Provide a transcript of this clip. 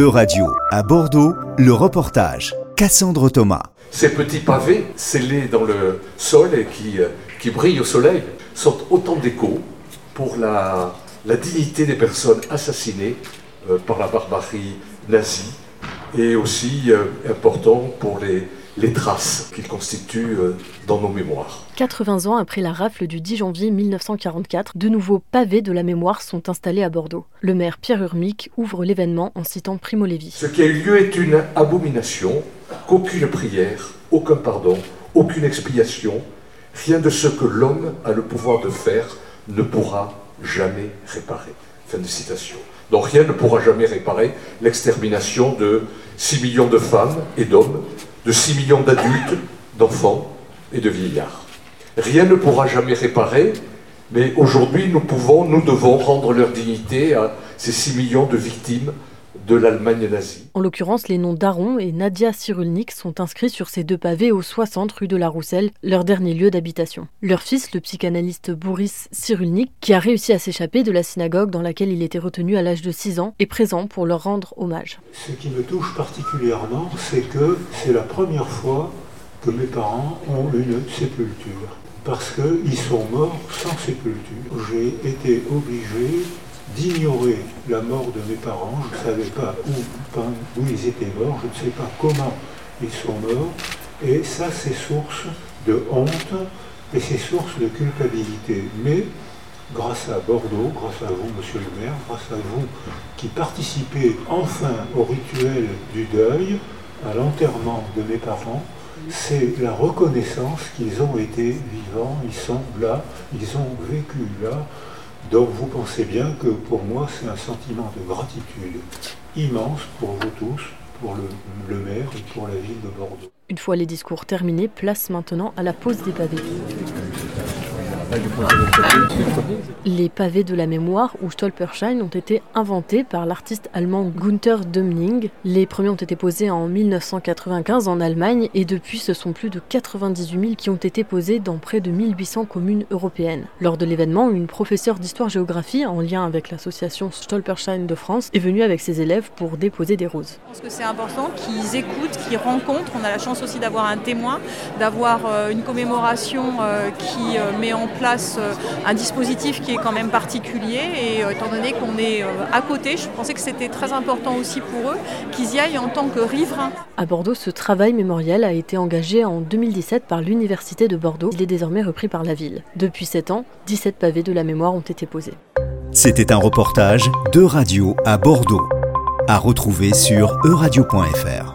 E-Radio, à Bordeaux, le reportage. Cassandre Thomas. Ces petits pavés scellés dans le sol et qui, euh, qui brillent au soleil sont autant d'échos pour la, la dignité des personnes assassinées euh, par la barbarie nazie et aussi euh, important pour les, les traces qu'ils constituent euh, dans nos mémoires. 80 ans après la rafle du 10 janvier 1944, de nouveaux pavés de la mémoire sont installés à Bordeaux. Le maire Pierre Urmic ouvre l'événement en citant Primo Levi. Ce qui a eu lieu est une abomination, qu'aucune prière, aucun pardon, aucune expiation, rien de ce que l'homme a le pouvoir de faire ne pourra jamais réparer. Fin de citation. Donc rien ne pourra jamais réparer l'extermination de 6 millions de femmes et d'hommes, de 6 millions d'adultes, d'enfants et de vieillards. Rien ne pourra jamais réparer, mais aujourd'hui nous pouvons, nous devons rendre leur dignité à ces 6 millions de victimes de l'Allemagne nazie. En l'occurrence, les noms d'Aaron et Nadia Cyrulnik sont inscrits sur ces deux pavés au 60 rue de la Rousselle, leur dernier lieu d'habitation. Leur fils, le psychanalyste Boris Cyrulnik, qui a réussi à s'échapper de la synagogue dans laquelle il était retenu à l'âge de 6 ans, est présent pour leur rendre hommage. Ce qui me touche particulièrement, c'est que c'est la première fois que mes parents ont une sépulture. Parce qu'ils sont morts sans sépulture. J'ai été obligé d'ignorer la mort de mes parents. Je ne savais pas où, ils étaient morts, je ne sais pas comment ils sont morts. Et ça, c'est source de honte et c'est source de culpabilité. Mais grâce à Bordeaux, grâce à vous, monsieur le maire, grâce à vous qui participez enfin au rituel du deuil, à l'enterrement de mes parents, c'est la reconnaissance qu'ils ont été vivants, ils sont là, ils ont vécu là. Donc vous pensez bien que pour moi c'est un sentiment de gratitude immense pour vous tous, pour le, maire et pour la ville de Bordeaux. Une fois les discours terminés, place maintenant à la pose des pavés. Les pavés de la mémoire ou Stolperschein ont été inventés par l'artiste allemand Gunther Dömling. Les premiers ont été posés en 1995 en Allemagne et depuis ce sont plus de 98 000 qui ont été posés dans près de 1800 communes européennes. Lors de l'événement, une professeure d'histoire-géographie en lien avec l'association Stolperschein de France est venue avec ses élèves pour déposer des roses. Je pense que c'est important qu'ils écoutent, qu'ils rencontrent. On a la chance aussi d'avoir un témoin, d'avoir une commémoration qui met en place un dispositif qui est quand même particulier et euh, étant donné qu'on est euh, à côté, je pensais que c'était très important aussi pour eux qu'ils y aillent en tant que riverains. À Bordeaux, ce travail mémoriel a été engagé en 2017 par l'Université de Bordeaux. Il est désormais repris par la ville. Depuis 7 ans, 17 pavés de la mémoire ont été posés. C'était un reportage de radio à Bordeaux, à retrouver sur euradio.fr.